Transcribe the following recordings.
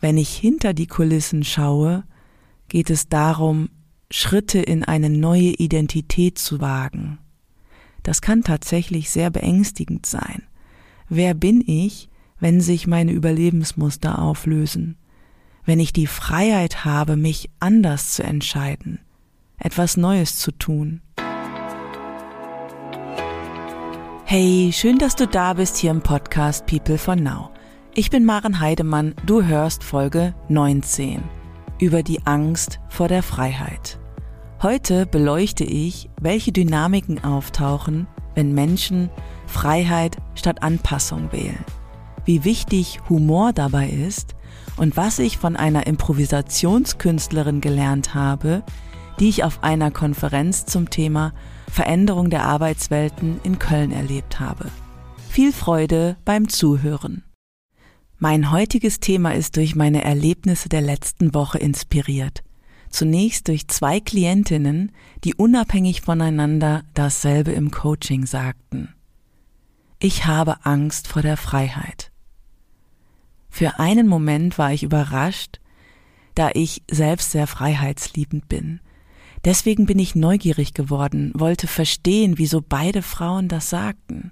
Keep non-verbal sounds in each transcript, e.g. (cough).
Wenn ich hinter die Kulissen schaue, geht es darum, Schritte in eine neue Identität zu wagen. Das kann tatsächlich sehr beängstigend sein. Wer bin ich, wenn sich meine Überlebensmuster auflösen? Wenn ich die Freiheit habe, mich anders zu entscheiden, etwas Neues zu tun? Hey, schön, dass du da bist hier im Podcast People for Now. Ich bin Maren Heidemann, du hörst Folge 19 über die Angst vor der Freiheit. Heute beleuchte ich, welche Dynamiken auftauchen, wenn Menschen Freiheit statt Anpassung wählen, wie wichtig Humor dabei ist und was ich von einer Improvisationskünstlerin gelernt habe, die ich auf einer Konferenz zum Thema Veränderung der Arbeitswelten in Köln erlebt habe. Viel Freude beim Zuhören. Mein heutiges Thema ist durch meine Erlebnisse der letzten Woche inspiriert. Zunächst durch zwei Klientinnen, die unabhängig voneinander dasselbe im Coaching sagten. Ich habe Angst vor der Freiheit. Für einen Moment war ich überrascht, da ich selbst sehr freiheitsliebend bin. Deswegen bin ich neugierig geworden, wollte verstehen, wieso beide Frauen das sagten.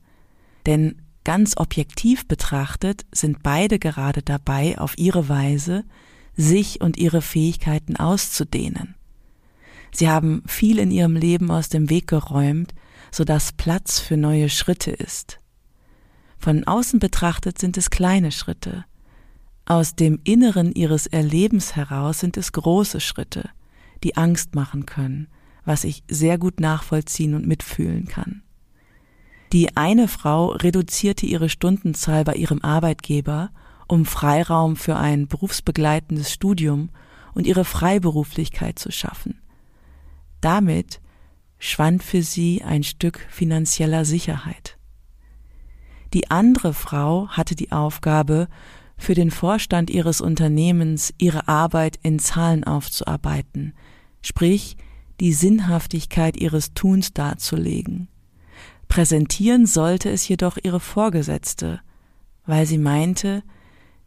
Denn ganz objektiv betrachtet sind beide gerade dabei, auf ihre Weise sich und ihre Fähigkeiten auszudehnen. Sie haben viel in ihrem Leben aus dem Weg geräumt, so dass Platz für neue Schritte ist. Von außen betrachtet sind es kleine Schritte. Aus dem Inneren ihres Erlebens heraus sind es große Schritte die Angst machen können, was ich sehr gut nachvollziehen und mitfühlen kann. Die eine Frau reduzierte ihre Stundenzahl bei ihrem Arbeitgeber, um Freiraum für ein berufsbegleitendes Studium und ihre Freiberuflichkeit zu schaffen. Damit schwand für sie ein Stück finanzieller Sicherheit. Die andere Frau hatte die Aufgabe, für den Vorstand ihres Unternehmens ihre Arbeit in Zahlen aufzuarbeiten, sprich die Sinnhaftigkeit ihres Tuns darzulegen. Präsentieren sollte es jedoch ihre Vorgesetzte, weil sie meinte,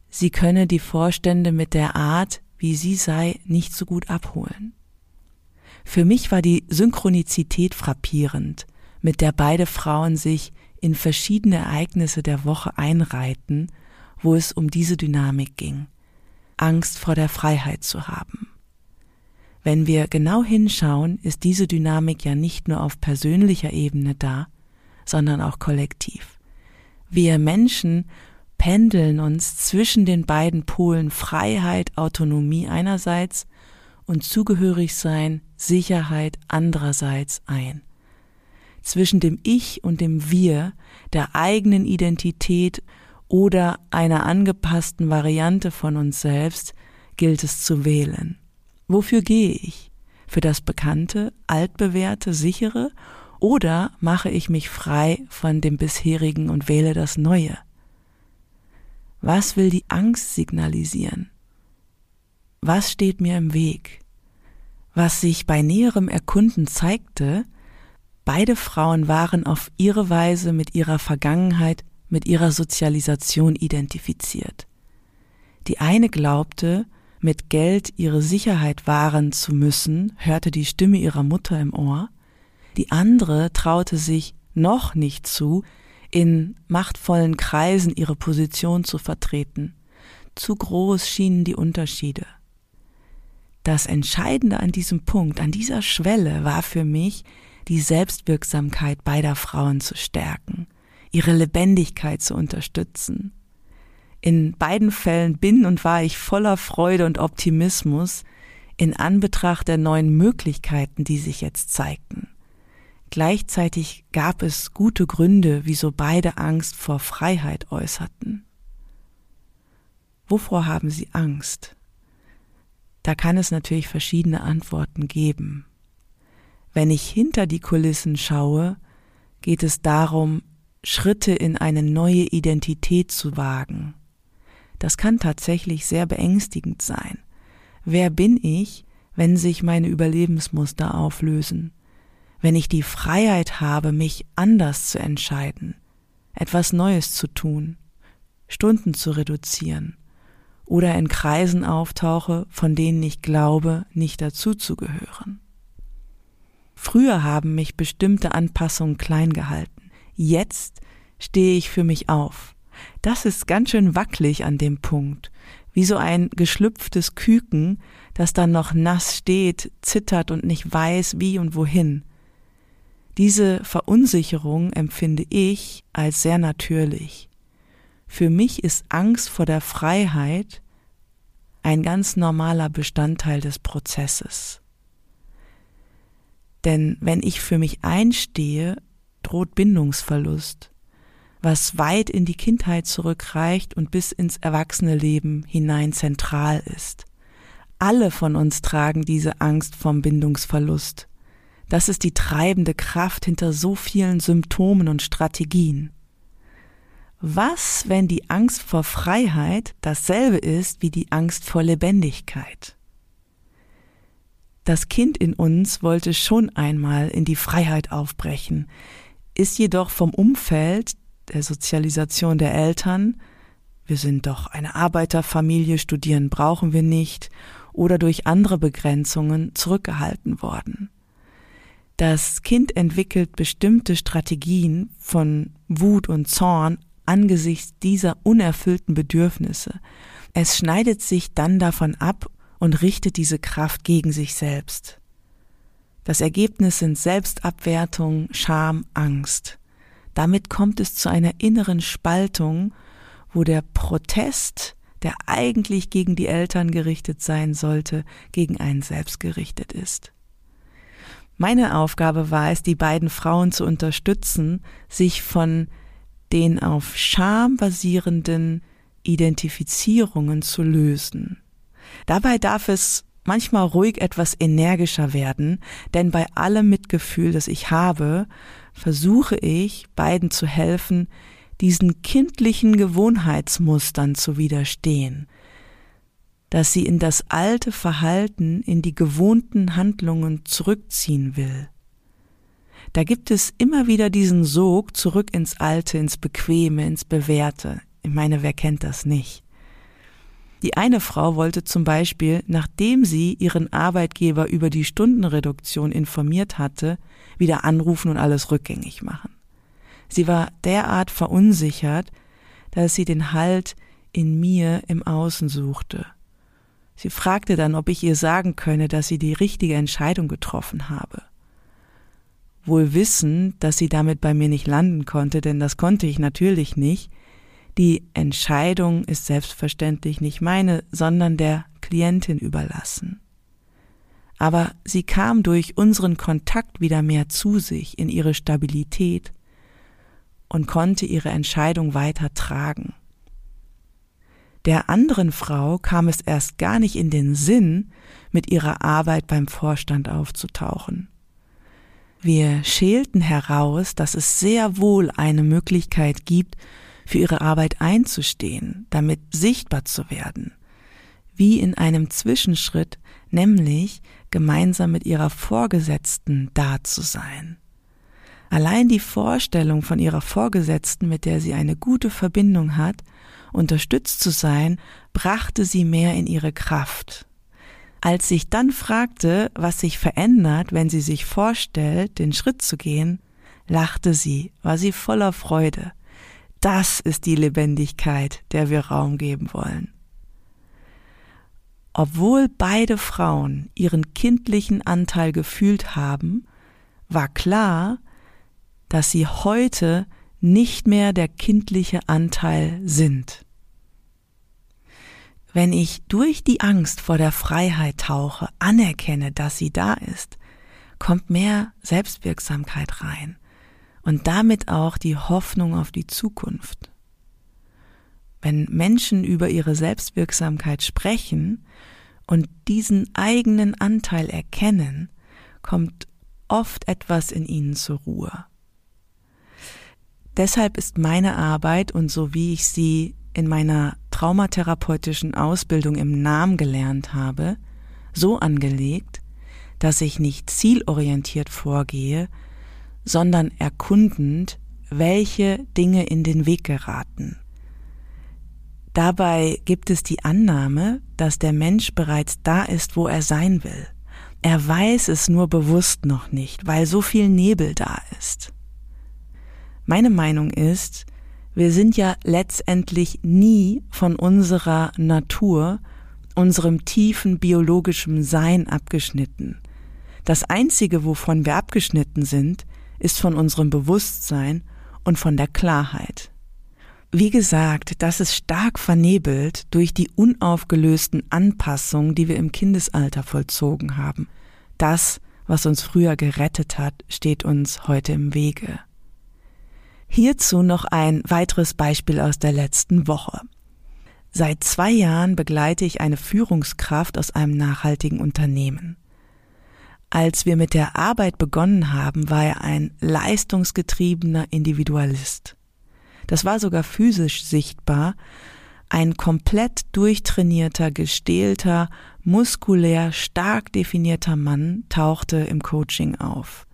sie könne die Vorstände mit der Art, wie sie sei, nicht so gut abholen. Für mich war die Synchronizität frappierend, mit der beide Frauen sich in verschiedene Ereignisse der Woche einreihten wo es um diese Dynamik ging, Angst vor der Freiheit zu haben. Wenn wir genau hinschauen, ist diese Dynamik ja nicht nur auf persönlicher Ebene da, sondern auch kollektiv. Wir Menschen pendeln uns zwischen den beiden Polen Freiheit, Autonomie einerseits und Zugehörigsein, Sicherheit andererseits ein. Zwischen dem Ich und dem Wir, der eigenen Identität oder einer angepassten Variante von uns selbst gilt es zu wählen. Wofür gehe ich? Für das Bekannte, altbewährte, sichere oder mache ich mich frei von dem bisherigen und wähle das Neue? Was will die Angst signalisieren? Was steht mir im Weg? Was sich bei näherem Erkunden zeigte, beide Frauen waren auf ihre Weise mit ihrer Vergangenheit mit ihrer Sozialisation identifiziert. Die eine glaubte, mit Geld ihre Sicherheit wahren zu müssen, hörte die Stimme ihrer Mutter im Ohr, die andere traute sich noch nicht zu, in machtvollen Kreisen ihre Position zu vertreten. Zu groß schienen die Unterschiede. Das Entscheidende an diesem Punkt, an dieser Schwelle war für mich, die Selbstwirksamkeit beider Frauen zu stärken ihre Lebendigkeit zu unterstützen. In beiden Fällen bin und war ich voller Freude und Optimismus in Anbetracht der neuen Möglichkeiten, die sich jetzt zeigten. Gleichzeitig gab es gute Gründe, wieso beide Angst vor Freiheit äußerten. Wovor haben sie Angst? Da kann es natürlich verschiedene Antworten geben. Wenn ich hinter die Kulissen schaue, geht es darum, Schritte in eine neue Identität zu wagen. Das kann tatsächlich sehr beängstigend sein. Wer bin ich, wenn sich meine Überlebensmuster auflösen? Wenn ich die Freiheit habe, mich anders zu entscheiden, etwas Neues zu tun, Stunden zu reduzieren oder in Kreisen auftauche, von denen ich glaube, nicht dazuzugehören. Früher haben mich bestimmte Anpassungen klein gehalten. Jetzt stehe ich für mich auf. Das ist ganz schön wackelig an dem Punkt, wie so ein geschlüpftes Küken, das dann noch nass steht, zittert und nicht weiß, wie und wohin. Diese Verunsicherung empfinde ich als sehr natürlich. Für mich ist Angst vor der Freiheit ein ganz normaler Bestandteil des Prozesses. Denn wenn ich für mich einstehe, droht Bindungsverlust, was weit in die Kindheit zurückreicht und bis ins Erwachsene hinein zentral ist. Alle von uns tragen diese Angst vom Bindungsverlust. Das ist die treibende Kraft hinter so vielen Symptomen und Strategien. Was, wenn die Angst vor Freiheit dasselbe ist wie die Angst vor Lebendigkeit? Das Kind in uns wollte schon einmal in die Freiheit aufbrechen, ist jedoch vom Umfeld, der Sozialisation der Eltern, wir sind doch eine Arbeiterfamilie, studieren brauchen wir nicht, oder durch andere Begrenzungen zurückgehalten worden. Das Kind entwickelt bestimmte Strategien von Wut und Zorn angesichts dieser unerfüllten Bedürfnisse. Es schneidet sich dann davon ab und richtet diese Kraft gegen sich selbst. Das Ergebnis sind Selbstabwertung, Scham, Angst. Damit kommt es zu einer inneren Spaltung, wo der Protest der eigentlich gegen die Eltern gerichtet sein sollte, gegen einen selbst gerichtet ist. Meine Aufgabe war es, die beiden Frauen zu unterstützen, sich von den auf Scham basierenden Identifizierungen zu lösen. Dabei darf es manchmal ruhig etwas energischer werden, denn bei allem Mitgefühl, das ich habe, versuche ich beiden zu helfen, diesen kindlichen Gewohnheitsmustern zu widerstehen, dass sie in das alte Verhalten, in die gewohnten Handlungen zurückziehen will. Da gibt es immer wieder diesen Sog zurück ins Alte, ins Bequeme, ins Bewährte. Ich meine, wer kennt das nicht? Die eine Frau wollte zum Beispiel, nachdem sie ihren Arbeitgeber über die Stundenreduktion informiert hatte, wieder anrufen und alles rückgängig machen. Sie war derart verunsichert, dass sie den Halt in mir im Außen suchte. Sie fragte dann, ob ich ihr sagen könne, dass sie die richtige Entscheidung getroffen habe. Wohl wissend, dass sie damit bei mir nicht landen konnte, denn das konnte ich natürlich nicht. Die Entscheidung ist selbstverständlich nicht meine, sondern der Klientin überlassen. Aber sie kam durch unseren Kontakt wieder mehr zu sich in ihre Stabilität und konnte ihre Entscheidung weiter tragen. Der anderen Frau kam es erst gar nicht in den Sinn, mit ihrer Arbeit beim Vorstand aufzutauchen. Wir schälten heraus, dass es sehr wohl eine Möglichkeit gibt, für ihre Arbeit einzustehen, damit sichtbar zu werden, wie in einem Zwischenschritt, nämlich gemeinsam mit ihrer Vorgesetzten da zu sein. Allein die Vorstellung von ihrer Vorgesetzten, mit der sie eine gute Verbindung hat, unterstützt zu sein, brachte sie mehr in ihre Kraft. Als ich dann fragte, was sich verändert, wenn sie sich vorstellt, den Schritt zu gehen, lachte sie, war sie voller Freude. Das ist die Lebendigkeit, der wir Raum geben wollen. Obwohl beide Frauen ihren kindlichen Anteil gefühlt haben, war klar, dass sie heute nicht mehr der kindliche Anteil sind. Wenn ich durch die Angst vor der Freiheit tauche, anerkenne, dass sie da ist, kommt mehr Selbstwirksamkeit rein und damit auch die Hoffnung auf die Zukunft. Wenn Menschen über ihre Selbstwirksamkeit sprechen und diesen eigenen Anteil erkennen, kommt oft etwas in ihnen zur Ruhe. Deshalb ist meine Arbeit und so wie ich sie in meiner traumatherapeutischen Ausbildung im Namen gelernt habe, so angelegt, dass ich nicht zielorientiert vorgehe, sondern erkundend, welche Dinge in den Weg geraten. Dabei gibt es die Annahme, dass der Mensch bereits da ist, wo er sein will. Er weiß es nur bewusst noch nicht, weil so viel Nebel da ist. Meine Meinung ist, wir sind ja letztendlich nie von unserer Natur, unserem tiefen biologischen Sein abgeschnitten. Das Einzige, wovon wir abgeschnitten sind, ist von unserem Bewusstsein und von der Klarheit. Wie gesagt, das ist stark vernebelt durch die unaufgelösten Anpassungen, die wir im Kindesalter vollzogen haben. Das, was uns früher gerettet hat, steht uns heute im Wege. Hierzu noch ein weiteres Beispiel aus der letzten Woche. Seit zwei Jahren begleite ich eine Führungskraft aus einem nachhaltigen Unternehmen. Als wir mit der Arbeit begonnen haben, war er ein leistungsgetriebener Individualist. Das war sogar physisch sichtbar. Ein komplett durchtrainierter, gestählter, muskulär stark definierter Mann tauchte im Coaching auf.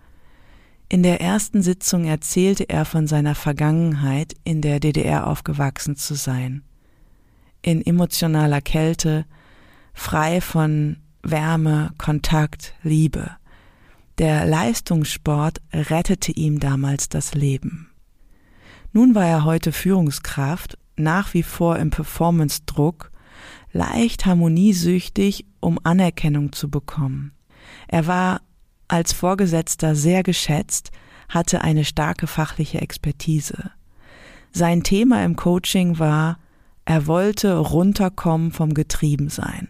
In der ersten Sitzung erzählte er von seiner Vergangenheit, in der DDR aufgewachsen zu sein. In emotionaler Kälte, frei von Wärme, Kontakt, Liebe. Der Leistungssport rettete ihm damals das Leben. Nun war er heute Führungskraft, nach wie vor im Performance-Druck, leicht harmoniesüchtig, um Anerkennung zu bekommen. Er war als Vorgesetzter sehr geschätzt, hatte eine starke fachliche Expertise. Sein Thema im Coaching war, er wollte runterkommen vom Getriebensein,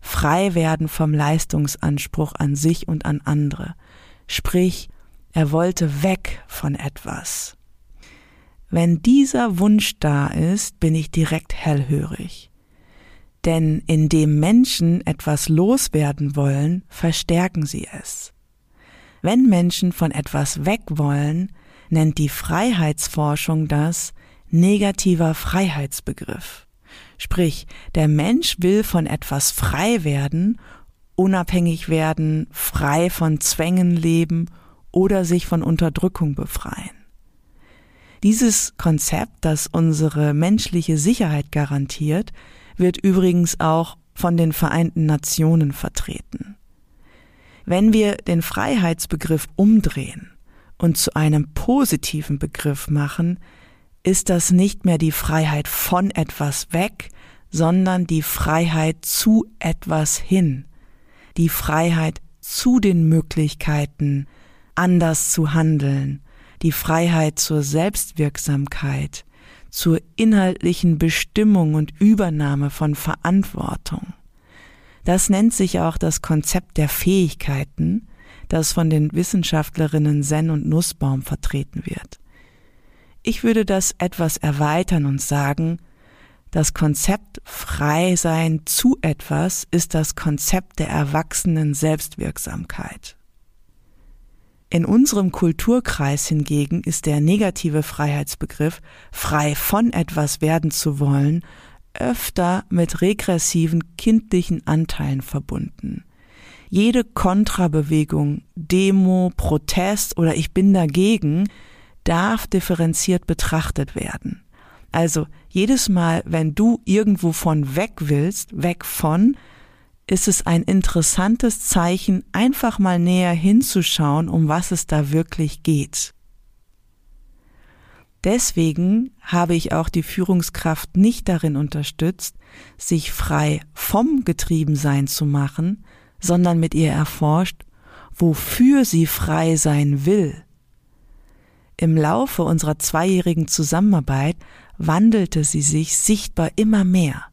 frei werden vom Leistungsanspruch an sich und an andere, sprich, er wollte weg von etwas. Wenn dieser Wunsch da ist, bin ich direkt hellhörig. Denn indem Menschen etwas loswerden wollen, verstärken sie es. Wenn Menschen von etwas weg wollen, nennt die Freiheitsforschung das negativer Freiheitsbegriff. Sprich, der Mensch will von etwas frei werden, unabhängig werden, frei von Zwängen leben oder sich von Unterdrückung befreien. Dieses Konzept, das unsere menschliche Sicherheit garantiert, wird übrigens auch von den Vereinten Nationen vertreten. Wenn wir den Freiheitsbegriff umdrehen und zu einem positiven Begriff machen, ist das nicht mehr die Freiheit von etwas weg, sondern die Freiheit zu etwas hin, die Freiheit zu den Möglichkeiten, anders zu handeln, die Freiheit zur Selbstwirksamkeit, zur inhaltlichen Bestimmung und Übernahme von Verantwortung. Das nennt sich auch das Konzept der Fähigkeiten, das von den Wissenschaftlerinnen Zen und Nussbaum vertreten wird. Ich würde das etwas erweitern und sagen, das Konzept frei sein zu etwas ist das Konzept der erwachsenen Selbstwirksamkeit. In unserem Kulturkreis hingegen ist der negative Freiheitsbegriff, frei von etwas werden zu wollen, öfter mit regressiven kindlichen Anteilen verbunden. Jede Kontrabewegung, Demo, Protest oder ich bin dagegen darf differenziert betrachtet werden. Also jedes Mal, wenn du irgendwo von weg willst, weg von, ist es ein interessantes Zeichen, einfach mal näher hinzuschauen, um was es da wirklich geht. Deswegen habe ich auch die Führungskraft nicht darin unterstützt, sich frei vom Getriebensein zu machen, sondern mit ihr erforscht, wofür sie frei sein will. Im Laufe unserer zweijährigen Zusammenarbeit wandelte sie sich sichtbar immer mehr.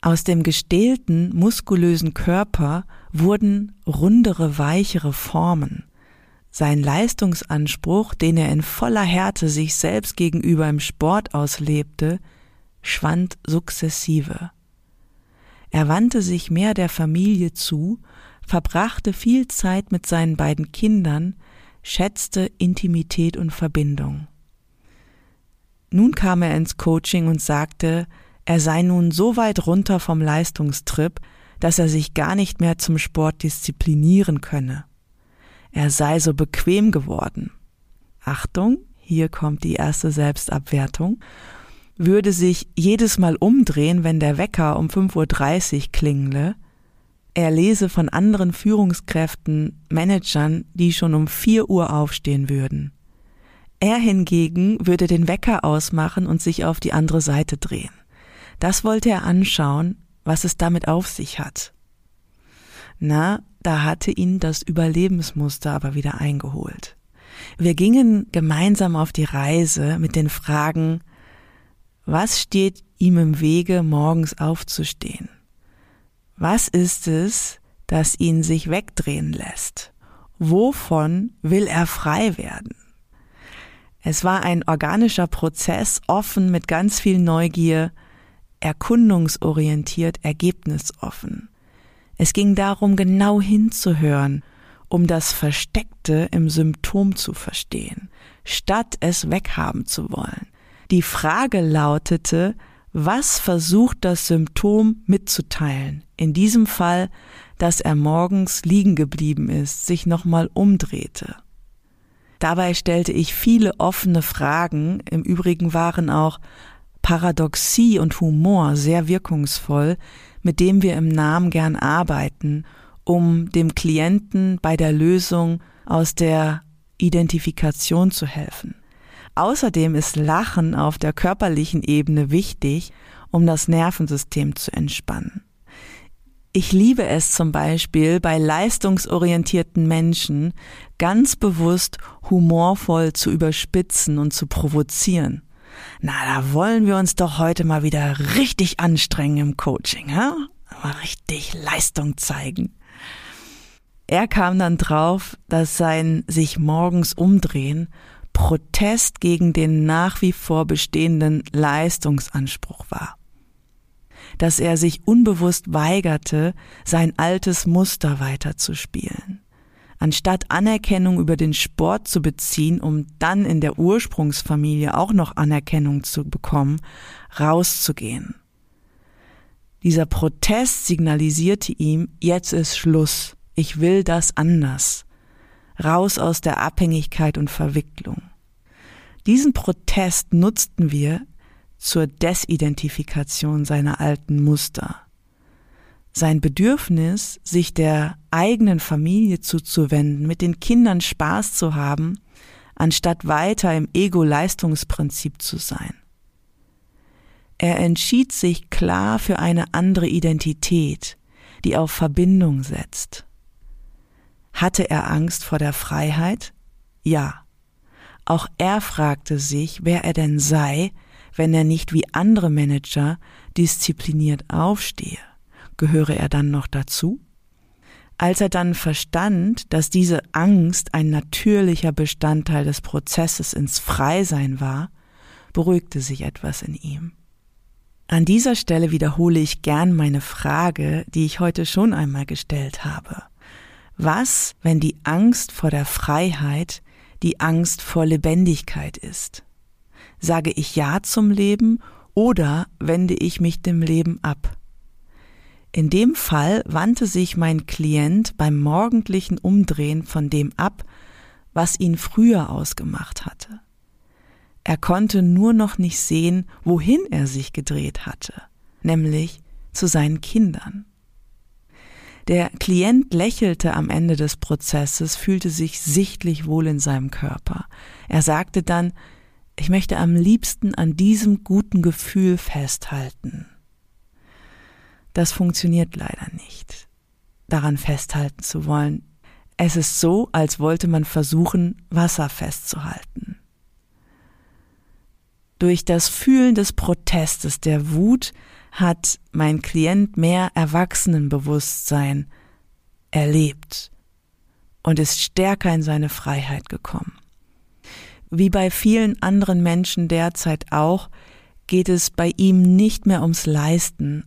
Aus dem gestählten, muskulösen Körper wurden rundere, weichere Formen. Sein Leistungsanspruch, den er in voller Härte sich selbst gegenüber im Sport auslebte, schwand sukzessive. Er wandte sich mehr der Familie zu, verbrachte viel Zeit mit seinen beiden Kindern, schätzte Intimität und Verbindung. Nun kam er ins Coaching und sagte, er sei nun so weit runter vom Leistungstrip, dass er sich gar nicht mehr zum Sport disziplinieren könne. Er sei so bequem geworden. Achtung, hier kommt die erste Selbstabwertung. würde sich jedes Mal umdrehen, wenn der Wecker um 5.30 Uhr klingle. Er lese von anderen Führungskräften, Managern, die schon um 4 Uhr aufstehen würden. Er hingegen würde den Wecker ausmachen und sich auf die andere Seite drehen. Das wollte er anschauen, was es damit auf sich hat. Na, da hatte ihn das Überlebensmuster aber wieder eingeholt. Wir gingen gemeinsam auf die Reise mit den Fragen, was steht ihm im Wege, morgens aufzustehen? Was ist es, das ihn sich wegdrehen lässt? Wovon will er frei werden? Es war ein organischer Prozess, offen mit ganz viel Neugier, erkundungsorientiert, ergebnisoffen. Es ging darum, genau hinzuhören, um das Versteckte im Symptom zu verstehen, statt es weghaben zu wollen. Die Frage lautete, was versucht das Symptom mitzuteilen? In diesem Fall, dass er morgens liegen geblieben ist, sich nochmal umdrehte. Dabei stellte ich viele offene Fragen. Im Übrigen waren auch Paradoxie und Humor sehr wirkungsvoll, mit dem wir im Namen gern arbeiten, um dem Klienten bei der Lösung aus der Identifikation zu helfen. Außerdem ist Lachen auf der körperlichen Ebene wichtig, um das Nervensystem zu entspannen. Ich liebe es zum Beispiel bei leistungsorientierten Menschen ganz bewusst humorvoll zu überspitzen und zu provozieren. Na, da wollen wir uns doch heute mal wieder richtig anstrengen im Coaching, ja? Mal richtig Leistung zeigen. Er kam dann drauf, dass sein sich morgens umdrehen Protest gegen den nach wie vor bestehenden Leistungsanspruch war dass er sich unbewusst weigerte, sein altes Muster weiterzuspielen. Anstatt Anerkennung über den Sport zu beziehen, um dann in der Ursprungsfamilie auch noch Anerkennung zu bekommen, rauszugehen. Dieser Protest signalisierte ihm, jetzt ist Schluss, ich will das anders. Raus aus der Abhängigkeit und Verwicklung. Diesen Protest nutzten wir, zur Desidentifikation seiner alten Muster. Sein Bedürfnis, sich der eigenen Familie zuzuwenden, mit den Kindern Spaß zu haben, anstatt weiter im Ego-Leistungsprinzip zu sein. Er entschied sich klar für eine andere Identität, die auf Verbindung setzt. Hatte er Angst vor der Freiheit? Ja. Auch er fragte sich, wer er denn sei, wenn er nicht wie andere Manager diszipliniert aufstehe? Gehöre er dann noch dazu? Als er dann verstand, dass diese Angst ein natürlicher Bestandteil des Prozesses ins Freisein war, beruhigte sich etwas in ihm. An dieser Stelle wiederhole ich gern meine Frage, die ich heute schon einmal gestellt habe. Was, wenn die Angst vor der Freiheit die Angst vor Lebendigkeit ist? Sage ich Ja zum Leben oder wende ich mich dem Leben ab? In dem Fall wandte sich mein Klient beim morgendlichen Umdrehen von dem ab, was ihn früher ausgemacht hatte. Er konnte nur noch nicht sehen, wohin er sich gedreht hatte, nämlich zu seinen Kindern. Der Klient lächelte am Ende des Prozesses, fühlte sich sichtlich wohl in seinem Körper. Er sagte dann, ich möchte am liebsten an diesem guten Gefühl festhalten. Das funktioniert leider nicht, daran festhalten zu wollen. Es ist so, als wollte man versuchen, Wasser festzuhalten. Durch das Fühlen des Protestes, der Wut, hat mein Klient mehr Erwachsenenbewusstsein erlebt und ist stärker in seine Freiheit gekommen. Wie bei vielen anderen Menschen derzeit auch, geht es bei ihm nicht mehr ums Leisten,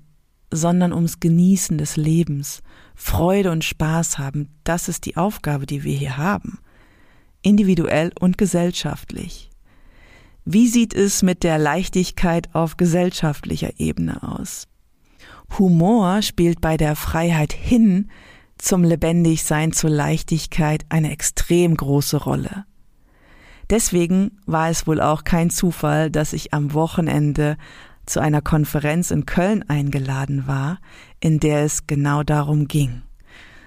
sondern ums Genießen des Lebens, Freude und Spaß haben. Das ist die Aufgabe, die wir hier haben, individuell und gesellschaftlich. Wie sieht es mit der Leichtigkeit auf gesellschaftlicher Ebene aus? Humor spielt bei der Freiheit hin zum Lebendigsein, zur Leichtigkeit eine extrem große Rolle. Deswegen war es wohl auch kein Zufall, dass ich am Wochenende zu einer Konferenz in Köln eingeladen war, in der es genau darum ging.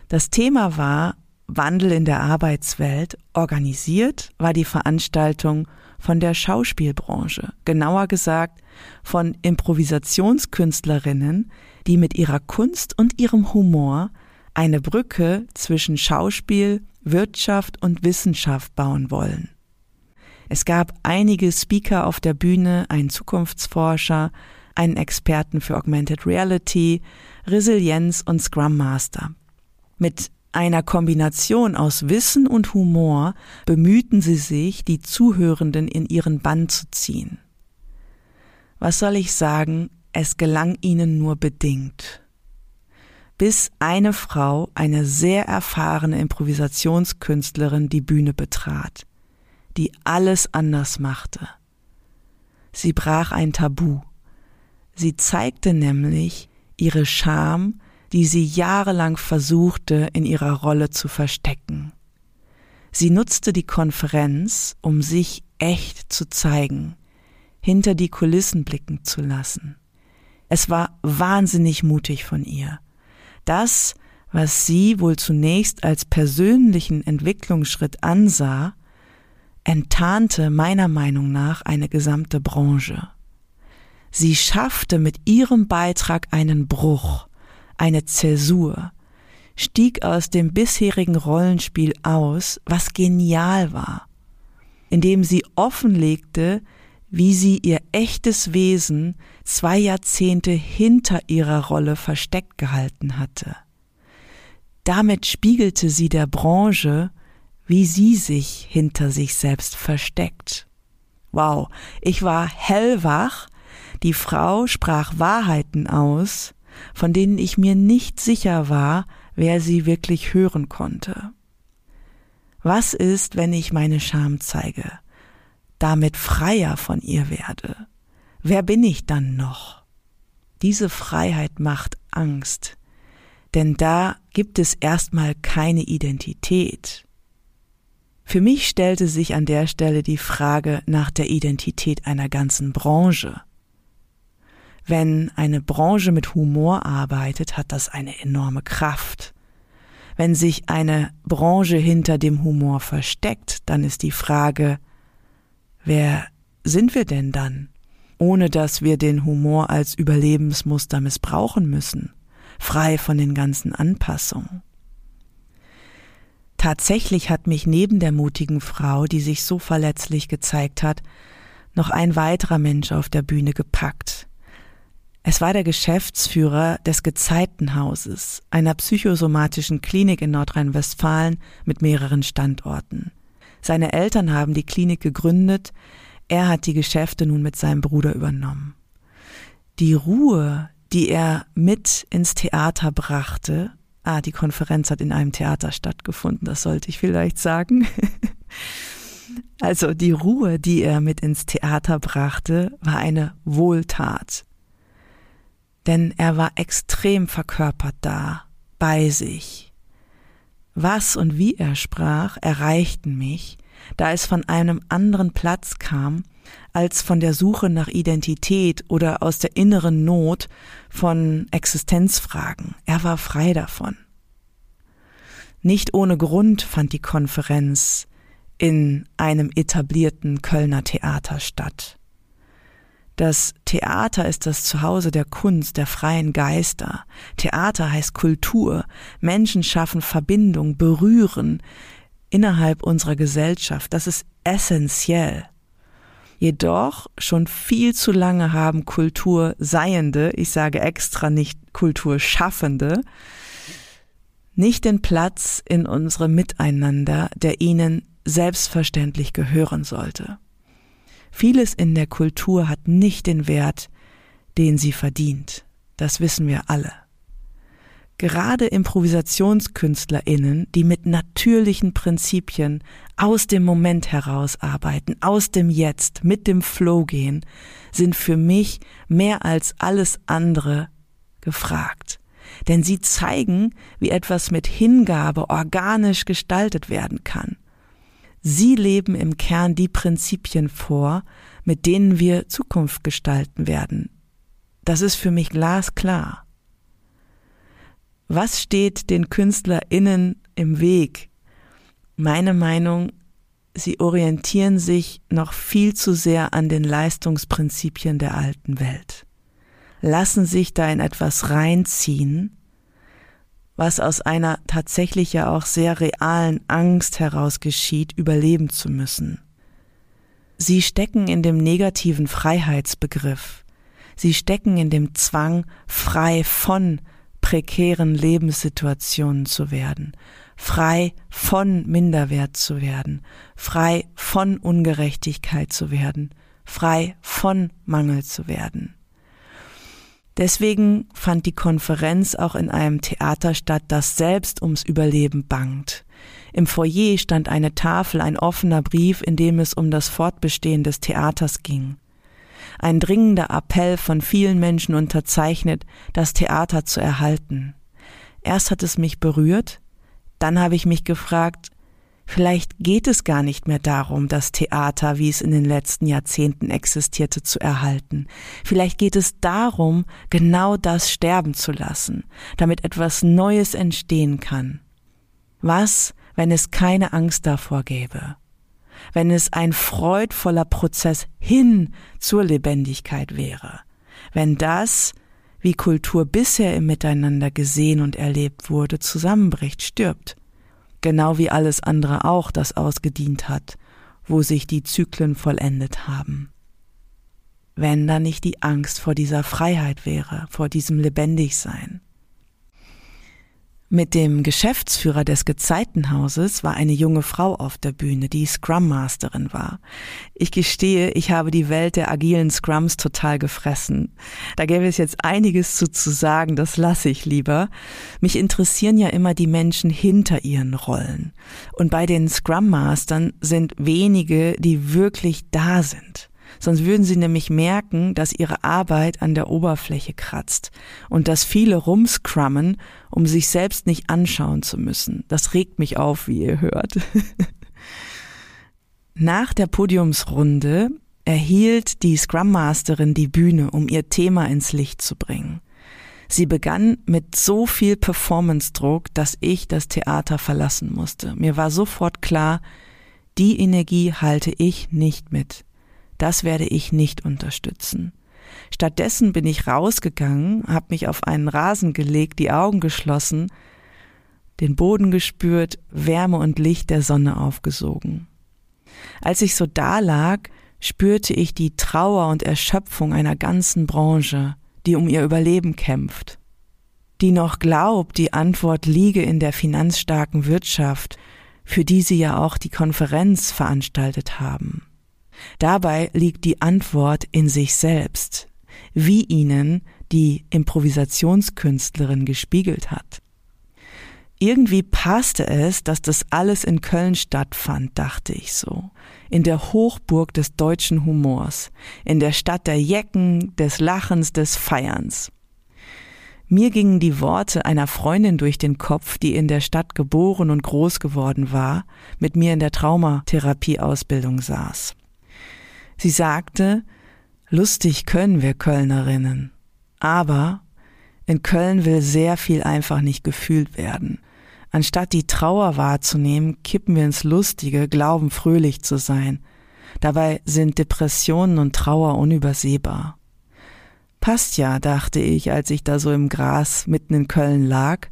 Das Thema war Wandel in der Arbeitswelt. Organisiert war die Veranstaltung von der Schauspielbranche, genauer gesagt von Improvisationskünstlerinnen, die mit ihrer Kunst und ihrem Humor eine Brücke zwischen Schauspiel, Wirtschaft und Wissenschaft bauen wollen. Es gab einige Speaker auf der Bühne, einen Zukunftsforscher, einen Experten für Augmented Reality, Resilienz und Scrum Master. Mit einer Kombination aus Wissen und Humor bemühten sie sich, die Zuhörenden in ihren Bann zu ziehen. Was soll ich sagen, es gelang ihnen nur bedingt. Bis eine Frau, eine sehr erfahrene Improvisationskünstlerin, die Bühne betrat, die alles anders machte. Sie brach ein Tabu. Sie zeigte nämlich ihre Scham, die sie jahrelang versuchte in ihrer Rolle zu verstecken. Sie nutzte die Konferenz, um sich echt zu zeigen, hinter die Kulissen blicken zu lassen. Es war wahnsinnig mutig von ihr. Das, was sie wohl zunächst als persönlichen Entwicklungsschritt ansah, enttarnte meiner Meinung nach eine gesamte Branche. Sie schaffte mit ihrem Beitrag einen Bruch, eine Zäsur, stieg aus dem bisherigen Rollenspiel aus, was genial war, indem sie offenlegte, wie sie ihr echtes Wesen zwei Jahrzehnte hinter ihrer Rolle versteckt gehalten hatte. Damit spiegelte sie der Branche, wie sie sich hinter sich selbst versteckt. Wow, ich war hellwach, die Frau sprach Wahrheiten aus, von denen ich mir nicht sicher war, wer sie wirklich hören konnte. Was ist, wenn ich meine Scham zeige, damit freier von ihr werde? Wer bin ich dann noch? Diese Freiheit macht Angst, denn da gibt es erstmal keine Identität. Für mich stellte sich an der Stelle die Frage nach der Identität einer ganzen Branche. Wenn eine Branche mit Humor arbeitet, hat das eine enorme Kraft. Wenn sich eine Branche hinter dem Humor versteckt, dann ist die Frage, wer sind wir denn dann, ohne dass wir den Humor als Überlebensmuster missbrauchen müssen, frei von den ganzen Anpassungen. Tatsächlich hat mich neben der mutigen Frau, die sich so verletzlich gezeigt hat, noch ein weiterer Mensch auf der Bühne gepackt, es war der Geschäftsführer des Gezeitenhauses, einer psychosomatischen Klinik in Nordrhein-Westfalen mit mehreren Standorten. Seine Eltern haben die Klinik gegründet, er hat die Geschäfte nun mit seinem Bruder übernommen. Die Ruhe, die er mit ins Theater brachte, ah, die Konferenz hat in einem Theater stattgefunden, das sollte ich vielleicht sagen. (laughs) also die Ruhe, die er mit ins Theater brachte, war eine Wohltat denn er war extrem verkörpert da, bei sich. Was und wie er sprach, erreichten mich, da es von einem anderen Platz kam, als von der Suche nach Identität oder aus der inneren Not von Existenzfragen. Er war frei davon. Nicht ohne Grund fand die Konferenz in einem etablierten Kölner Theater statt. Das Theater ist das Zuhause der Kunst, der freien Geister. Theater heißt Kultur. Menschen schaffen Verbindung, berühren innerhalb unserer Gesellschaft. Das ist essentiell. Jedoch schon viel zu lange haben Kulturseiende, ich sage extra nicht Kulturschaffende, nicht den Platz in unserem Miteinander, der ihnen selbstverständlich gehören sollte. Vieles in der Kultur hat nicht den Wert, den sie verdient. Das wissen wir alle. Gerade Improvisationskünstlerinnen, die mit natürlichen Prinzipien aus dem Moment heraus arbeiten, aus dem Jetzt, mit dem Flow gehen, sind für mich mehr als alles andere gefragt. Denn sie zeigen, wie etwas mit Hingabe organisch gestaltet werden kann. Sie leben im Kern die Prinzipien vor, mit denen wir Zukunft gestalten werden. Das ist für mich glasklar. Was steht den KünstlerInnen im Weg? Meine Meinung, sie orientieren sich noch viel zu sehr an den Leistungsprinzipien der alten Welt. Lassen sich da in etwas reinziehen, was aus einer tatsächlich ja auch sehr realen Angst heraus geschieht, überleben zu müssen. Sie stecken in dem negativen Freiheitsbegriff. Sie stecken in dem Zwang, frei von prekären Lebenssituationen zu werden, frei von Minderwert zu werden, frei von Ungerechtigkeit zu werden, frei von Mangel zu werden. Deswegen fand die Konferenz auch in einem Theater statt, das selbst ums Überleben bangt. Im Foyer stand eine Tafel, ein offener Brief, in dem es um das Fortbestehen des Theaters ging. Ein dringender Appell von vielen Menschen unterzeichnet, das Theater zu erhalten. Erst hat es mich berührt, dann habe ich mich gefragt, Vielleicht geht es gar nicht mehr darum, das Theater, wie es in den letzten Jahrzehnten existierte, zu erhalten. Vielleicht geht es darum, genau das sterben zu lassen, damit etwas Neues entstehen kann. Was, wenn es keine Angst davor gäbe? Wenn es ein freudvoller Prozess hin zur Lebendigkeit wäre? Wenn das, wie Kultur bisher im Miteinander gesehen und erlebt wurde, zusammenbricht, stirbt? genau wie alles andere auch, das ausgedient hat, wo sich die Zyklen vollendet haben. Wenn da nicht die Angst vor dieser Freiheit wäre, vor diesem Lebendigsein. Mit dem Geschäftsführer des Gezeitenhauses war eine junge Frau auf der Bühne, die Scrum Masterin war. Ich gestehe, ich habe die Welt der agilen Scrums total gefressen. Da gäbe es jetzt einiges zu, zu sagen, das lasse ich lieber. Mich interessieren ja immer die Menschen hinter ihren Rollen. Und bei den Scrum Mastern sind wenige, die wirklich da sind. Sonst würden sie nämlich merken, dass ihre Arbeit an der Oberfläche kratzt und dass viele rumscrummen, um sich selbst nicht anschauen zu müssen. Das regt mich auf, wie ihr hört. (laughs) Nach der Podiumsrunde erhielt die Scrum Masterin die Bühne, um ihr Thema ins Licht zu bringen. Sie begann mit so viel Performance-Druck, dass ich das Theater verlassen musste. Mir war sofort klar, die Energie halte ich nicht mit. Das werde ich nicht unterstützen. Stattdessen bin ich rausgegangen, habe mich auf einen Rasen gelegt, die Augen geschlossen, den Boden gespürt, Wärme und Licht der Sonne aufgesogen. Als ich so dalag, spürte ich die Trauer und Erschöpfung einer ganzen Branche, die um ihr Überleben kämpft, die noch glaubt, die Antwort liege in der finanzstarken Wirtschaft, für die sie ja auch die Konferenz veranstaltet haben. Dabei liegt die Antwort in sich selbst, wie ihnen die Improvisationskünstlerin gespiegelt hat. Irgendwie passte es, dass das alles in Köln stattfand, dachte ich so. In der Hochburg des deutschen Humors, in der Stadt der Jecken, des Lachens, des Feierns. Mir gingen die Worte einer Freundin durch den Kopf, die in der Stadt geboren und groß geworden war, mit mir in der Traumatherapieausbildung saß. Sie sagte, lustig können wir Kölnerinnen, aber in Köln will sehr viel einfach nicht gefühlt werden. Anstatt die Trauer wahrzunehmen, kippen wir ins Lustige, glauben fröhlich zu sein. Dabei sind Depressionen und Trauer unübersehbar. Passt ja, dachte ich, als ich da so im Gras mitten in Köln lag.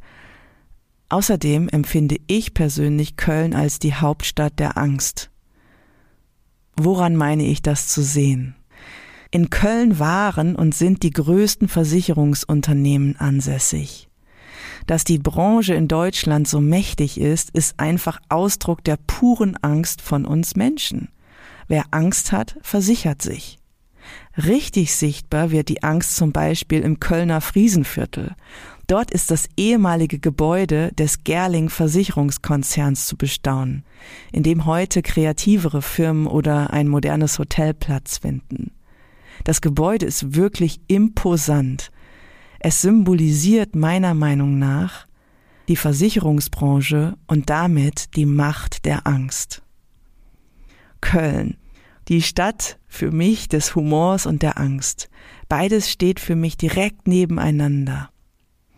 Außerdem empfinde ich persönlich Köln als die Hauptstadt der Angst. Woran meine ich das zu sehen? In Köln waren und sind die größten Versicherungsunternehmen ansässig. Dass die Branche in Deutschland so mächtig ist, ist einfach Ausdruck der puren Angst von uns Menschen. Wer Angst hat, versichert sich. Richtig sichtbar wird die Angst zum Beispiel im Kölner Friesenviertel, Dort ist das ehemalige Gebäude des Gerling Versicherungskonzerns zu bestaunen, in dem heute kreativere Firmen oder ein modernes Hotel Platz finden. Das Gebäude ist wirklich imposant. Es symbolisiert meiner Meinung nach die Versicherungsbranche und damit die Macht der Angst. Köln. Die Stadt für mich des Humors und der Angst. Beides steht für mich direkt nebeneinander.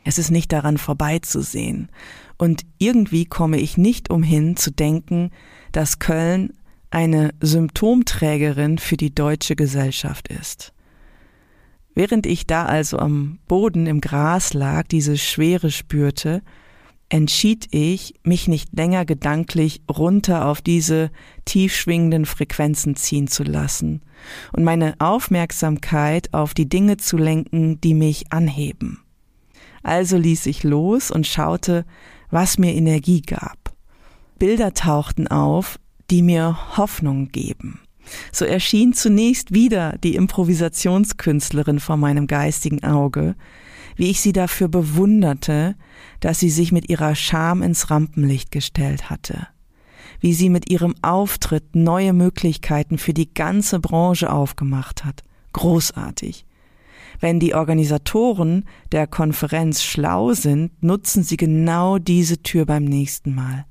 Es ist nicht daran vorbeizusehen. Und irgendwie komme ich nicht umhin zu denken, dass Köln eine Symptomträgerin für die deutsche Gesellschaft ist. Während ich da also am Boden im Gras lag, diese Schwere spürte, entschied ich, mich nicht länger gedanklich runter auf diese tief schwingenden Frequenzen ziehen zu lassen und meine Aufmerksamkeit auf die Dinge zu lenken, die mich anheben. Also ließ ich los und schaute, was mir Energie gab. Bilder tauchten auf, die mir Hoffnung geben. So erschien zunächst wieder die Improvisationskünstlerin vor meinem geistigen Auge, wie ich sie dafür bewunderte, dass sie sich mit ihrer Scham ins Rampenlicht gestellt hatte, wie sie mit ihrem Auftritt neue Möglichkeiten für die ganze Branche aufgemacht hat. Großartig. Wenn die Organisatoren der Konferenz schlau sind, nutzen sie genau diese Tür beim nächsten Mal.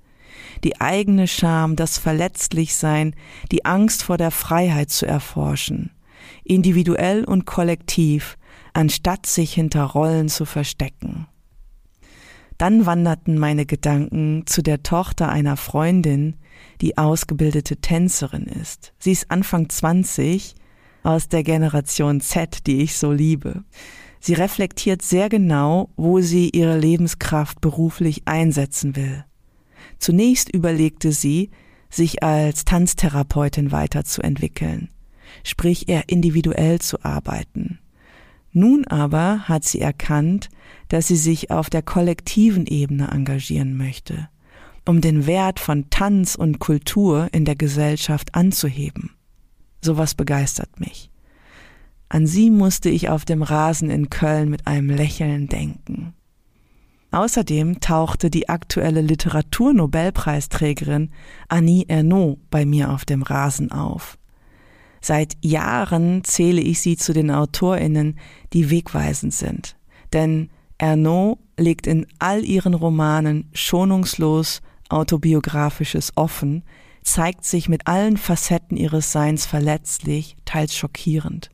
Die eigene Scham, das Verletzlichsein, die Angst vor der Freiheit zu erforschen, individuell und kollektiv, anstatt sich hinter Rollen zu verstecken. Dann wanderten meine Gedanken zu der Tochter einer Freundin, die ausgebildete Tänzerin ist. Sie ist Anfang 20 aus der Generation Z, die ich so liebe. Sie reflektiert sehr genau, wo sie ihre Lebenskraft beruflich einsetzen will. Zunächst überlegte sie, sich als Tanztherapeutin weiterzuentwickeln, sprich eher individuell zu arbeiten. Nun aber hat sie erkannt, dass sie sich auf der kollektiven Ebene engagieren möchte, um den Wert von Tanz und Kultur in der Gesellschaft anzuheben. Sowas begeistert mich. An sie musste ich auf dem Rasen in Köln mit einem Lächeln denken. Außerdem tauchte die aktuelle Literaturnobelpreisträgerin Annie Ernaux bei mir auf dem Rasen auf. Seit Jahren zähle ich sie zu den Autorinnen, die wegweisend sind. Denn Ernaux legt in all ihren Romanen schonungslos autobiografisches offen, zeigt sich mit allen Facetten ihres Seins verletzlich, teils schockierend.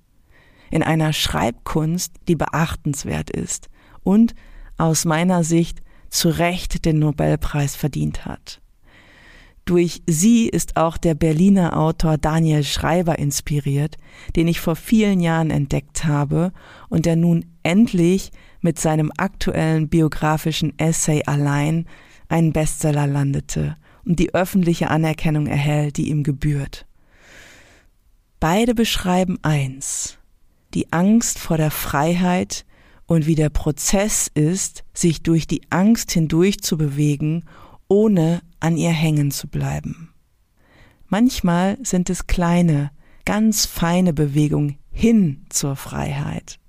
In einer Schreibkunst, die beachtenswert ist und aus meiner Sicht zu Recht den Nobelpreis verdient hat. Durch sie ist auch der Berliner Autor Daniel Schreiber inspiriert, den ich vor vielen Jahren entdeckt habe und der nun endlich mit seinem aktuellen biografischen Essay allein einen Bestseller landete und die öffentliche Anerkennung erhält, die ihm gebührt. Beide beschreiben eins, die Angst vor der Freiheit und wie der Prozess ist, sich durch die Angst hindurch zu bewegen, ohne an ihr hängen zu bleiben. Manchmal sind es kleine, ganz feine Bewegungen hin zur Freiheit.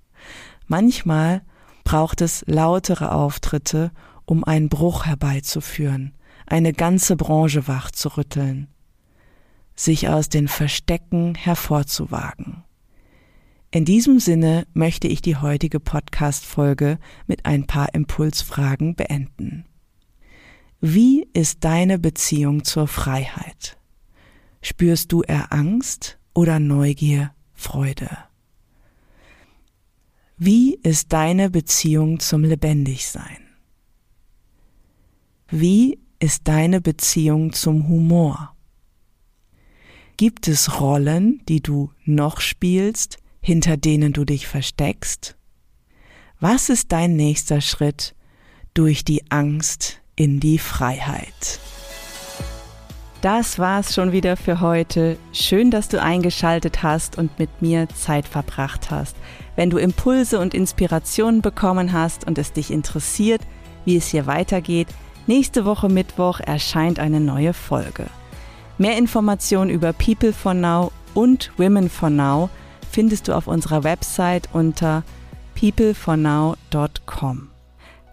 Manchmal braucht es lautere Auftritte, um einen Bruch herbeizuführen, eine ganze Branche wachzurütteln, sich aus den Verstecken hervorzuwagen. In diesem Sinne möchte ich die heutige Podcast-Folge mit ein paar Impulsfragen beenden. Wie ist deine Beziehung zur Freiheit? Spürst du eher Angst oder Neugier, Freude? Wie ist deine Beziehung zum Lebendigsein? Wie ist deine Beziehung zum Humor? Gibt es Rollen, die du noch spielst, hinter denen du dich versteckst? Was ist dein nächster Schritt durch die Angst in die Freiheit. Das war's schon wieder für heute. Schön, dass du eingeschaltet hast und mit mir Zeit verbracht hast. Wenn du Impulse und Inspirationen bekommen hast und es dich interessiert, wie es hier weitergeht, nächste Woche Mittwoch erscheint eine neue Folge. Mehr Informationen über People for Now und Women for Now findest du auf unserer Website unter peoplefornow.com.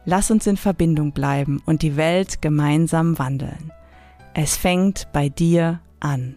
Lass uns in Verbindung bleiben und die Welt gemeinsam wandeln. Es fängt bei dir an.